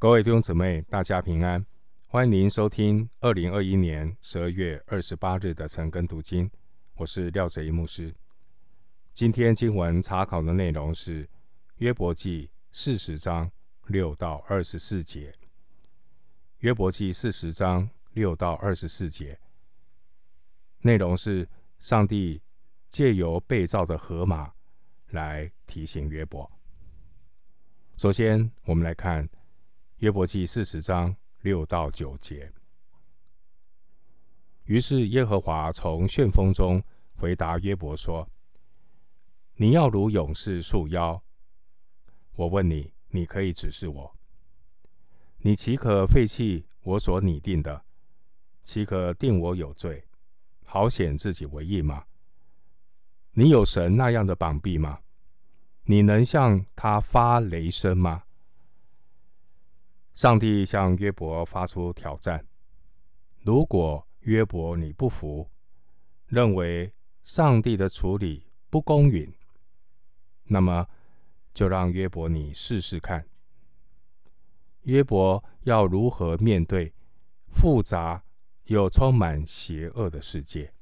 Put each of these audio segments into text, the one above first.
各位弟兄姊妹，大家平安！欢迎您收听二零二一年十二月二十八日的晨更读经，我是廖哲一牧师。今天经文查考的内容是约伯记四十章六到二十四节。约伯记四十章六到二十四节内容是上帝借由被造的河马来提醒约伯。首先，我们来看。约伯记四十章六到九节。于是耶和华从旋风中回答约伯说：“你要如勇士束腰。我问你，你可以指示我。你岂可废弃我所拟定的？岂可定我有罪，好显自己为义吗？你有神那样的膀臂吗？你能向他发雷声吗？”上帝向约伯发出挑战：如果约伯你不服，认为上帝的处理不公允，那么就让约伯你试试看。约伯要如何面对复杂又充满邪恶的世界？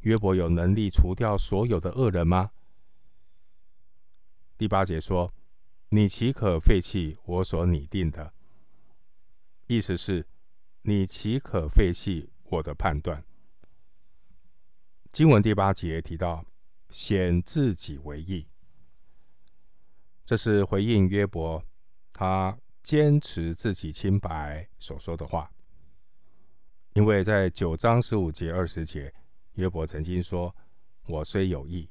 约伯有能力除掉所有的恶人吗？第八节说。你岂可废弃我所拟定的？意思是，你岂可废弃我的判断？经文第八节提到显自己为义，这是回应约伯他坚持自己清白所说的话。因为在九章十五节、二十节，约伯曾经说：“我虽有义。”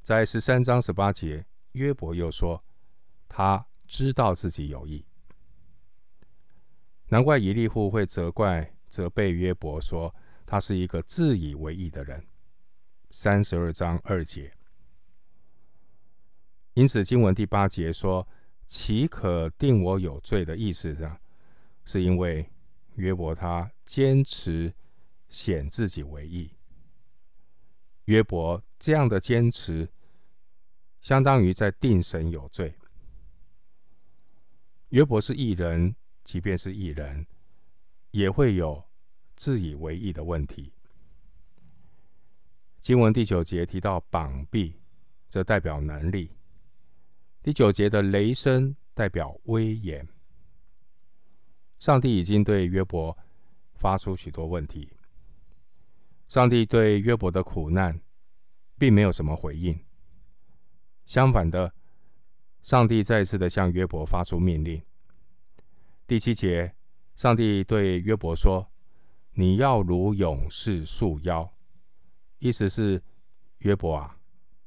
在十三章十八节，约伯又说。他知道自己有意，难怪以利户会责怪、责备约伯，说他是一个自以为义的人。三十二章二节，因此经文第八节说：“岂可定我有罪？”的意思上，是因为约伯他坚持显自己为义。约伯这样的坚持，相当于在定神有罪。约伯是义人，即便是义人，也会有自以为义的问题。经文第九节提到膀臂，则代表能力；第九节的雷声代表威严。上帝已经对约伯发出许多问题，上帝对约伯的苦难并没有什么回应，相反的。上帝再次的向约伯发出命令。第七节，上帝对约伯说：“你要如勇士束腰。”意思是，约伯啊，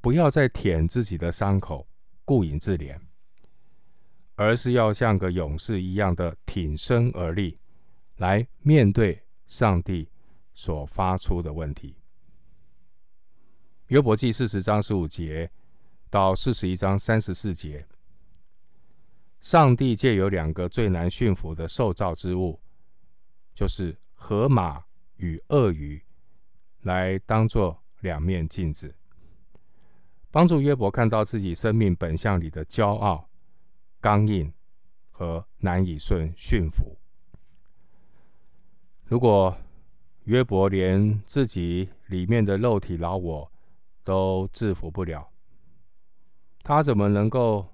不要再舔自己的伤口，顾影自怜，而是要像个勇士一样的挺身而立，来面对上帝所发出的问题。约伯记四十章十五节。到四十一章三十四节，上帝借有两个最难驯服的受造之物，就是河马与鳄鱼，来当作两面镜子，帮助约伯看到自己生命本相里的骄傲、刚硬和难以顺驯服。如果约伯连自己里面的肉体老我都制服不了，他怎么能够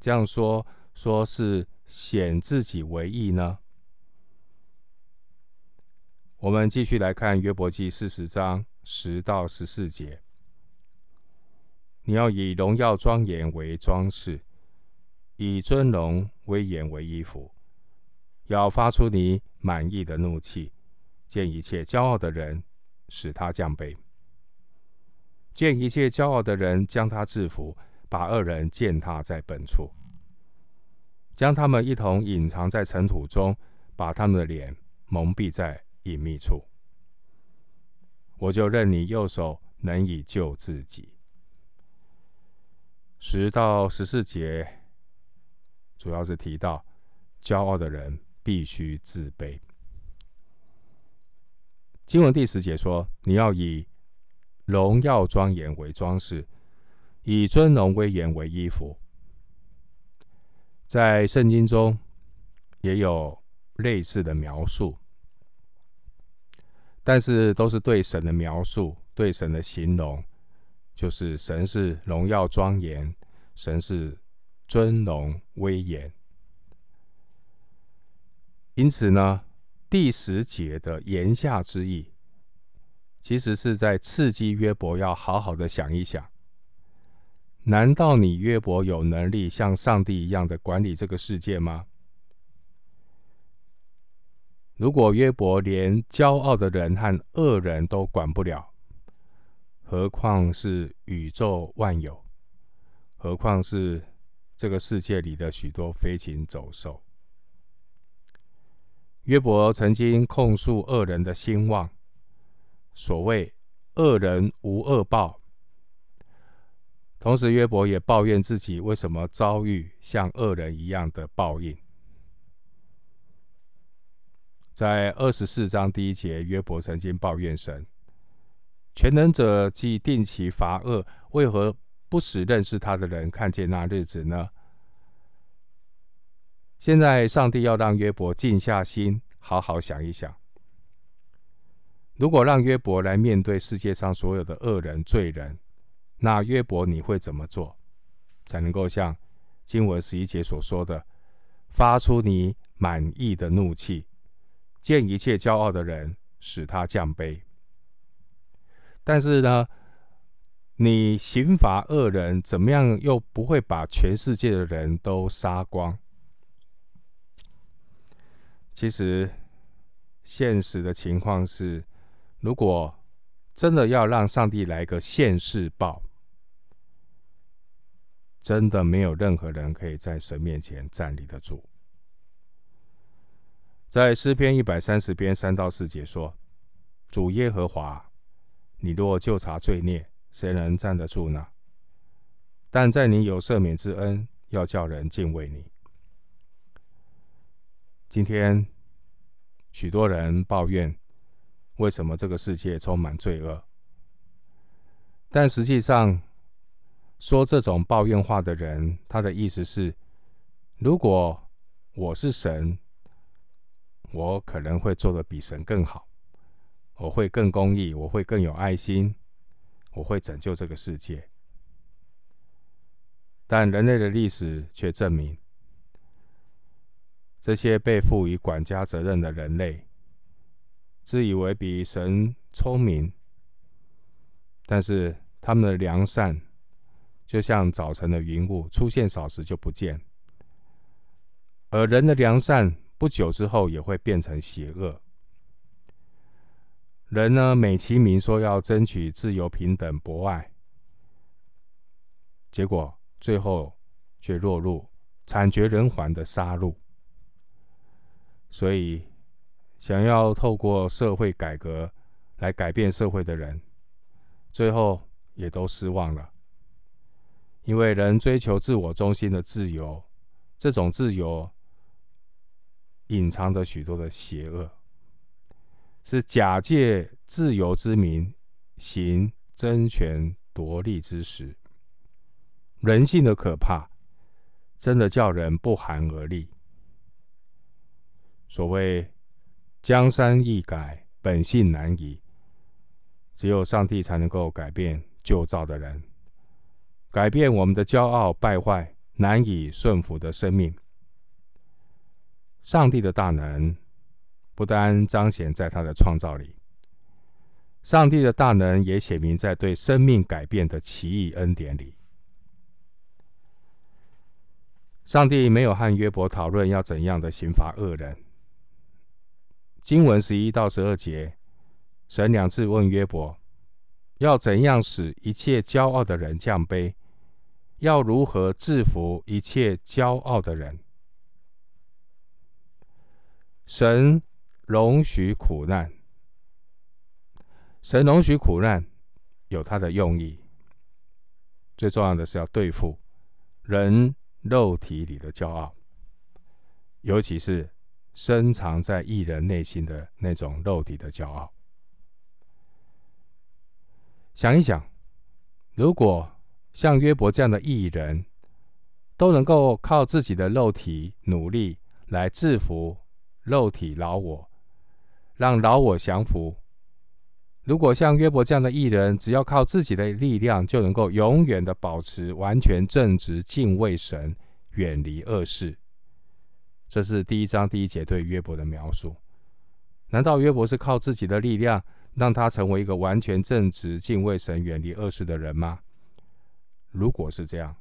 这样说？说是显自己为义呢？我们继续来看约伯记四十章十到十四节。你要以荣耀庄严为装饰，以尊荣威严为衣服，要发出你满意的怒气，见一切骄傲的人，使他降卑；见一切骄傲的人，将他制服。把二人践踏在本处，将他们一同隐藏在尘土中，把他们的脸蒙蔽在隐秘处。我就任你右手能以救自己。十到十四节主要是提到骄傲的人必须自卑。经文第十节说：“你要以荣耀庄严为装饰。”以尊荣威严为衣服，在圣经中也有类似的描述，但是都是对神的描述，对神的形容，就是神是荣耀庄严，神是尊荣威严。因此呢，第十节的言下之意，其实是在刺激约伯要好好的想一想。难道你约伯有能力像上帝一样的管理这个世界吗？如果约伯连骄傲的人和恶人都管不了，何况是宇宙万有？何况是这个世界里的许多飞禽走兽？约伯曾经控诉恶人的兴旺，所谓“恶人无恶报”。同时，约伯也抱怨自己为什么遭遇像恶人一样的报应。在二十四章第一节，约伯曾经抱怨神：“全能者既定期罚恶，为何不使认识他的人看见那日子呢？”现在，上帝要让约伯静下心，好好想一想：如果让约伯来面对世界上所有的恶人、罪人，那约伯，你会怎么做，才能够像经文十一节所说的，发出你满意的怒气，见一切骄傲的人，使他降卑？但是呢，你刑罚恶人，怎么样又不会把全世界的人都杀光？其实，现实的情况是，如果真的要让上帝来个现世报，真的没有任何人可以在神面前站立得住。在诗篇一百三十篇三到四节说：“主耶和华，你若究察罪孽，谁能站得住呢？但在你有赦免之恩，要叫人敬畏你。”今天许多人抱怨，为什么这个世界充满罪恶？但实际上，说这种抱怨话的人，他的意思是：如果我是神，我可能会做得比神更好，我会更公义，我会更有爱心，我会拯救这个世界。但人类的历史却证明，这些被赋予管家责任的人类，自以为比神聪明，但是他们的良善。就像早晨的云雾，出现少时就不见。而人的良善，不久之后也会变成邪恶。人呢，美其名说要争取自由、平等、博爱，结果最后却落入惨绝人寰的杀戮。所以，想要透过社会改革来改变社会的人，最后也都失望了。因为人追求自我中心的自由，这种自由隐藏着许多的邪恶，是假借自由之名行争权夺利之实。人性的可怕，真的叫人不寒而栗。所谓江山易改，本性难移，只有上帝才能够改变旧造的人。改变我们的骄傲、败坏、难以顺服的生命。上帝的大能不单彰显在他的创造里，上帝的大能也显明在对生命改变的奇异恩典里。上帝没有和约伯讨论要怎样的刑罚恶人。经文十一到十二节，神两次问约伯，要怎样使一切骄傲的人降卑？要如何制服一切骄傲的人？神容许苦难，神容许苦难有他的用意。最重要的是要对付人肉体里的骄傲，尤其是深藏在艺人内心的那种肉体的骄傲。想一想，如果像约伯这样的艺人，都能够靠自己的肉体努力来制服肉体老我，让老我降服。如果像约伯这样的艺人，只要靠自己的力量，就能够永远的保持完全正直、敬畏神、远离恶事。这是第一章第一节对约伯的描述。难道约伯是靠自己的力量让他成为一个完全正直、敬畏神、远离恶事的人吗？如果是这样，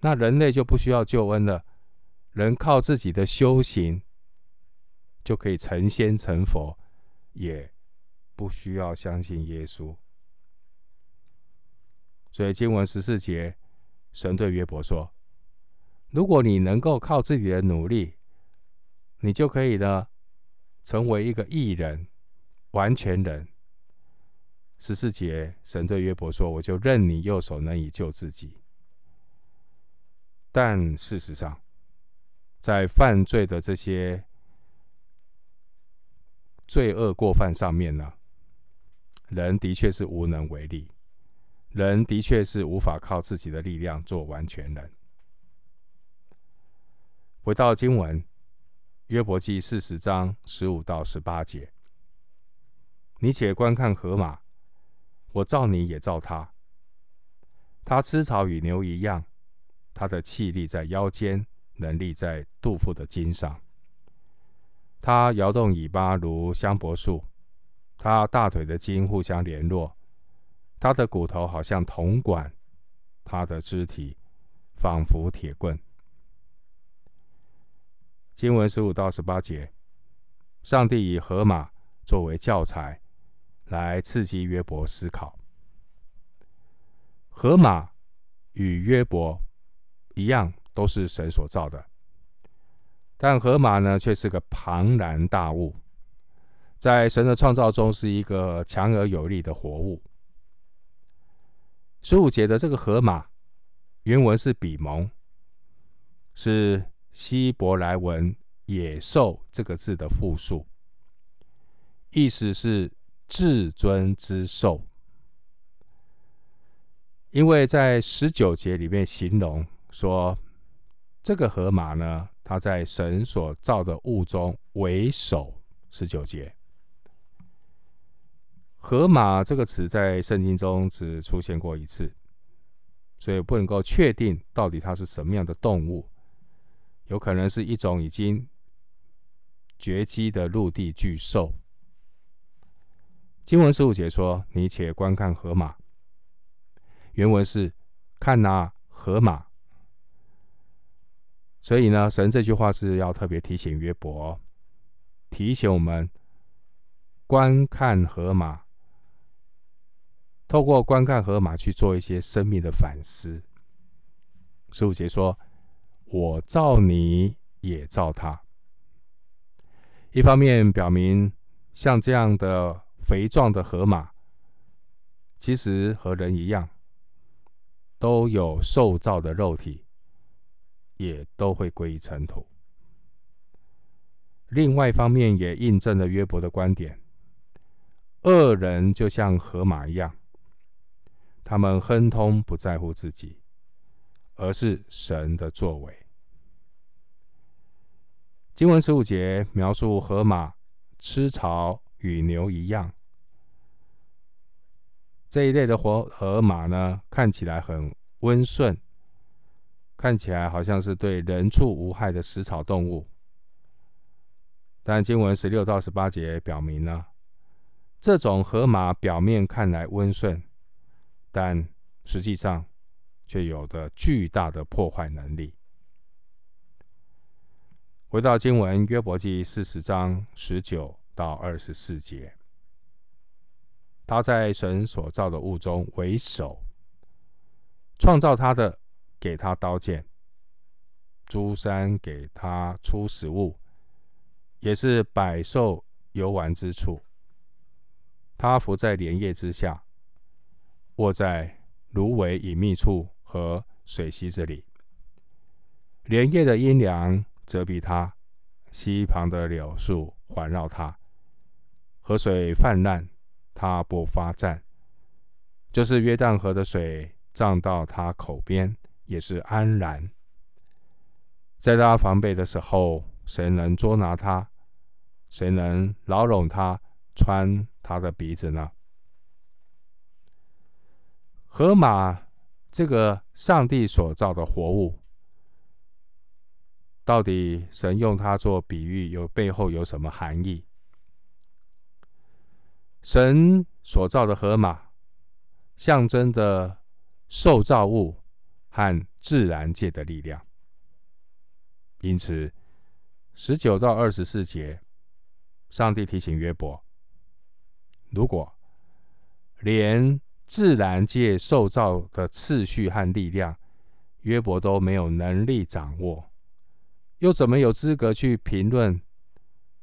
那人类就不需要救恩了。人靠自己的修行就可以成仙成佛，也不需要相信耶稣。所以经文十四节，神对约伯说：“如果你能够靠自己的努力，你就可以呢。”成为一个义人、完全人。十四节，神对约伯说：“我就认你右手能以救自己。”但事实上，在犯罪的这些罪恶过犯上面呢，人的确是无能为力，人的确是无法靠自己的力量做完全人。回到经文。约伯记四十章十五到十八节，你且观看河马，我造你也造他。他吃草与牛一样，他的气力在腰间，能力在肚腹的筋上。他摇动尾巴如香柏树，他大腿的筋互相联络，他的骨头好像铜管，他的肢体仿佛铁棍。经文十五到十八节，上帝以河马作为教材，来刺激约伯思考。河马与约伯一样，都是神所造的，但河马呢，却是个庞然大物，在神的创造中是一个强而有力的活物。十五节的这个河马，原文是比蒙，是。希伯来文“野兽”这个字的复数，意思是至尊之兽。因为在十九节里面形容说，这个河马呢，它在神所造的物中为首。十九节，河马这个词在圣经中只出现过一次，所以不能够确定到底它是什么样的动物。有可能是一种已经绝迹的陆地巨兽。经文十五节说：“你且观看河马。”原文是“看哪，河马”。所以呢，神这句话是要特别提醒约伯，提醒我们观看河马，透过观看河马去做一些生命的反思。十五节说。我造你也造他，一方面表明像这样的肥壮的河马，其实和人一样，都有受造的肉体，也都会归于尘土。另外一方面也印证了约伯的观点：恶人就像河马一样，他们亨通不在乎自己，而是神的作为。经文十五节描述河马吃草与牛一样，这一类的活河马呢，看起来很温顺，看起来好像是对人畜无害的食草动物。但经文十六到十八节表明呢，这种河马表面看来温顺，但实际上却有着巨大的破坏能力。回到经文，约伯记四十章十九到二十四节，他在神所造的物中为首，创造他的给他刀剑，诸山给他出食物，也是百兽游玩之处。他伏在莲叶之下，卧在芦苇隐秘处和水溪子里，莲叶的阴凉。遮蔽他，溪旁的柳树环绕他，河水泛滥，他不发战。就是约旦河的水涨到他口边，也是安然，在他防备的时候，谁能捉拿他？谁能牢笼他、穿他的鼻子呢？河马这个上帝所造的活物，到底神用它做比喻，有背后有什么含义？神所造的河马，象征的受造物和自然界的力量。因此，十九到二十四节，上帝提醒约伯：如果连自然界受造的次序和力量，约伯都没有能力掌握，又怎么有资格去评论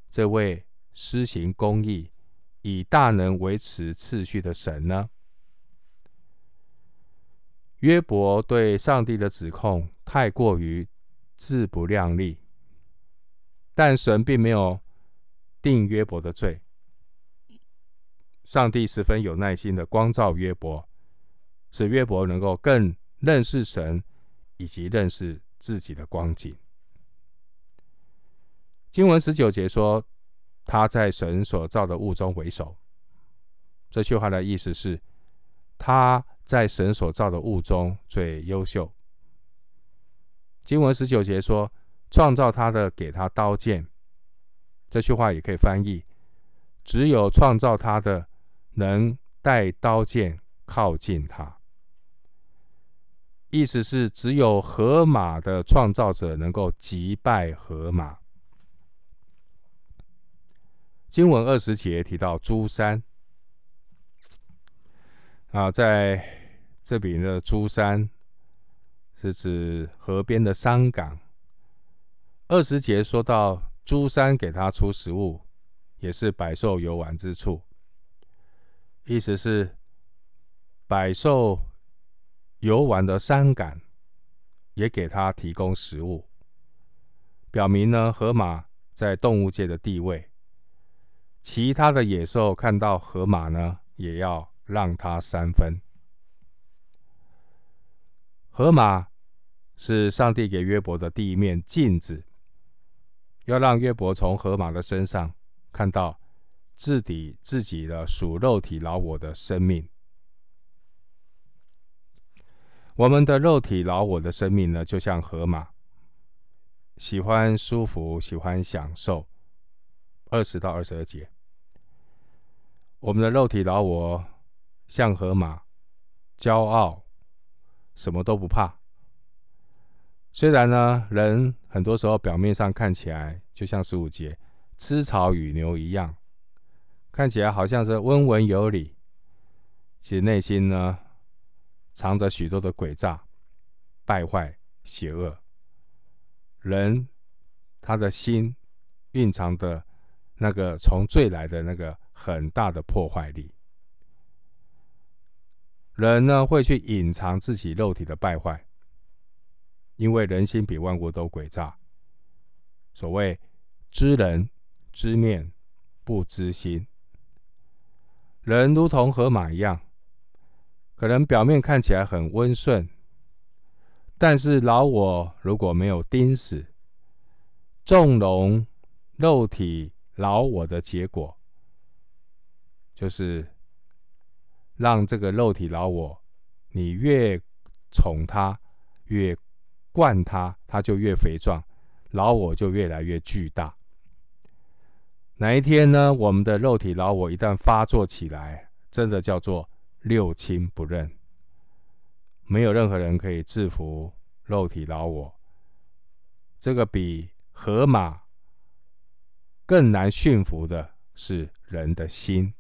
这位施行公义、以大能维持次序的神呢？约伯对上帝的指控太过于自不量力，但神并没有定约伯的罪。上帝十分有耐心的光照约伯，使约伯能够更认识神，以及认识自己的光景。经文十九节说：“他在神所造的物中为首。”这句话的意思是，他在神所造的物中最优秀。经文十九节说：“创造他的给他刀剑。”这句话也可以翻译：“只有创造他的。”能带刀剑靠近他，意思是只有河马的创造者能够击败河马。经文二十节提到诸山啊，在这里的诸山是指河边的山岗。二十节说到诸山给他出食物，也是百兽游玩之处。意思是，百兽游玩的山岗也给他提供食物，表明呢，河马在动物界的地位。其他的野兽看到河马呢，也要让他三分。河马是上帝给约伯的第一面镜子，要让约伯从河马的身上看到。自己自己的属肉体老我的生命，我们的肉体老我的生命呢，就像河马，喜欢舒服，喜欢享受。二十到二十二节，我们的肉体老我像河马，骄傲，什么都不怕。虽然呢，人很多时候表面上看起来就像十五节，吃草与牛一样。看起来好像是温文有礼，其实内心呢，藏着许多的诡诈、败坏、邪恶。人他的心蕴藏的那个从罪来的那个很大的破坏力。人呢会去隐藏自己肉体的败坏，因为人心比万物都诡诈。所谓知人知面不知心。人如同河马一样，可能表面看起来很温顺，但是老我如果没有钉死，纵容肉体劳我的结果，就是让这个肉体劳我，你越宠它，越惯它，它就越肥壮，劳我就越来越巨大。哪一天呢？我们的肉体老我一旦发作起来，真的叫做六亲不认，没有任何人可以制服肉体老我。这个比河马更难驯服的是人的心。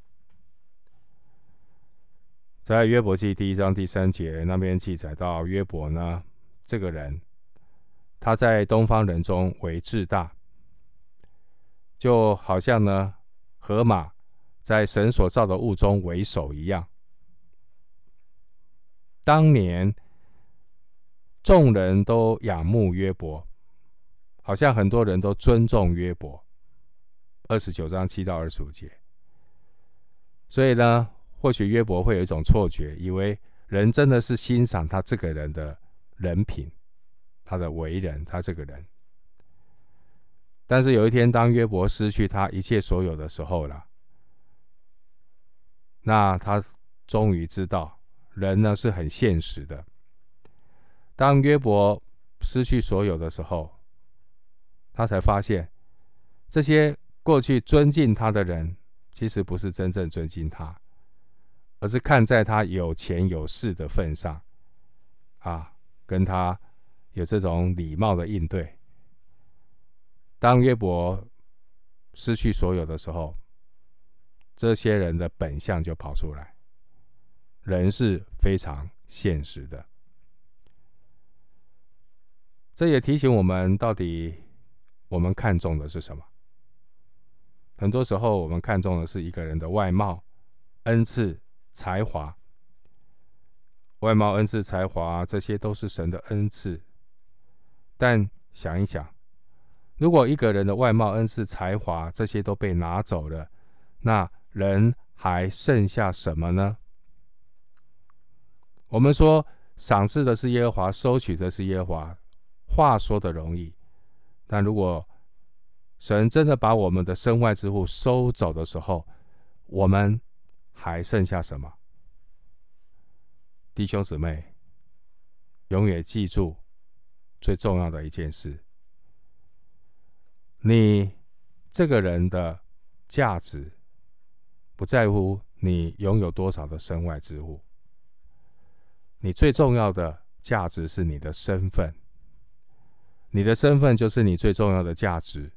在约伯记第一章第三节那边记载到，约伯呢，这个人他在东方人中为至大。就好像呢，河马在神所造的物中为首一样。当年众人都仰慕约伯，好像很多人都尊重约伯。二十九章七到二十五节。所以呢，或许约伯会有一种错觉，以为人真的是欣赏他这个人的人品，他的为人，他这个人但是有一天，当约伯失去他一切所有的时候了，那他终于知道，人呢是很现实的。当约伯失去所有的时候，他才发现，这些过去尊敬他的人，其实不是真正尊敬他，而是看在他有钱有势的份上，啊，跟他有这种礼貌的应对。当约伯失去所有的时候，这些人的本相就跑出来。人是非常现实的，这也提醒我们，到底我们看重的是什么？很多时候，我们看重的是一个人的外貌、恩赐、才华。外貌、恩赐、才华，这些都是神的恩赐。但想一想。如果一个人的外貌、恩赐、才华这些都被拿走了，那人还剩下什么呢？我们说，赏赐的是耶和华，收取的是耶和华。话说的容易，但如果神真的把我们的身外之物收走的时候，我们还剩下什么？弟兄姊妹，永远记住最重要的一件事。你这个人的价值，不在乎你拥有多少的身外之物。你最重要的价值是你的身份，你的身份就是你最重要的价值。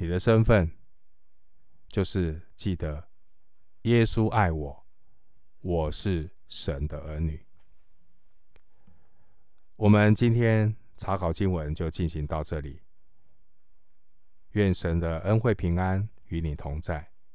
你的身份就是记得耶稣爱我，我是神的儿女。我们今天查考经文就进行到这里。愿神的恩惠平安与你同在。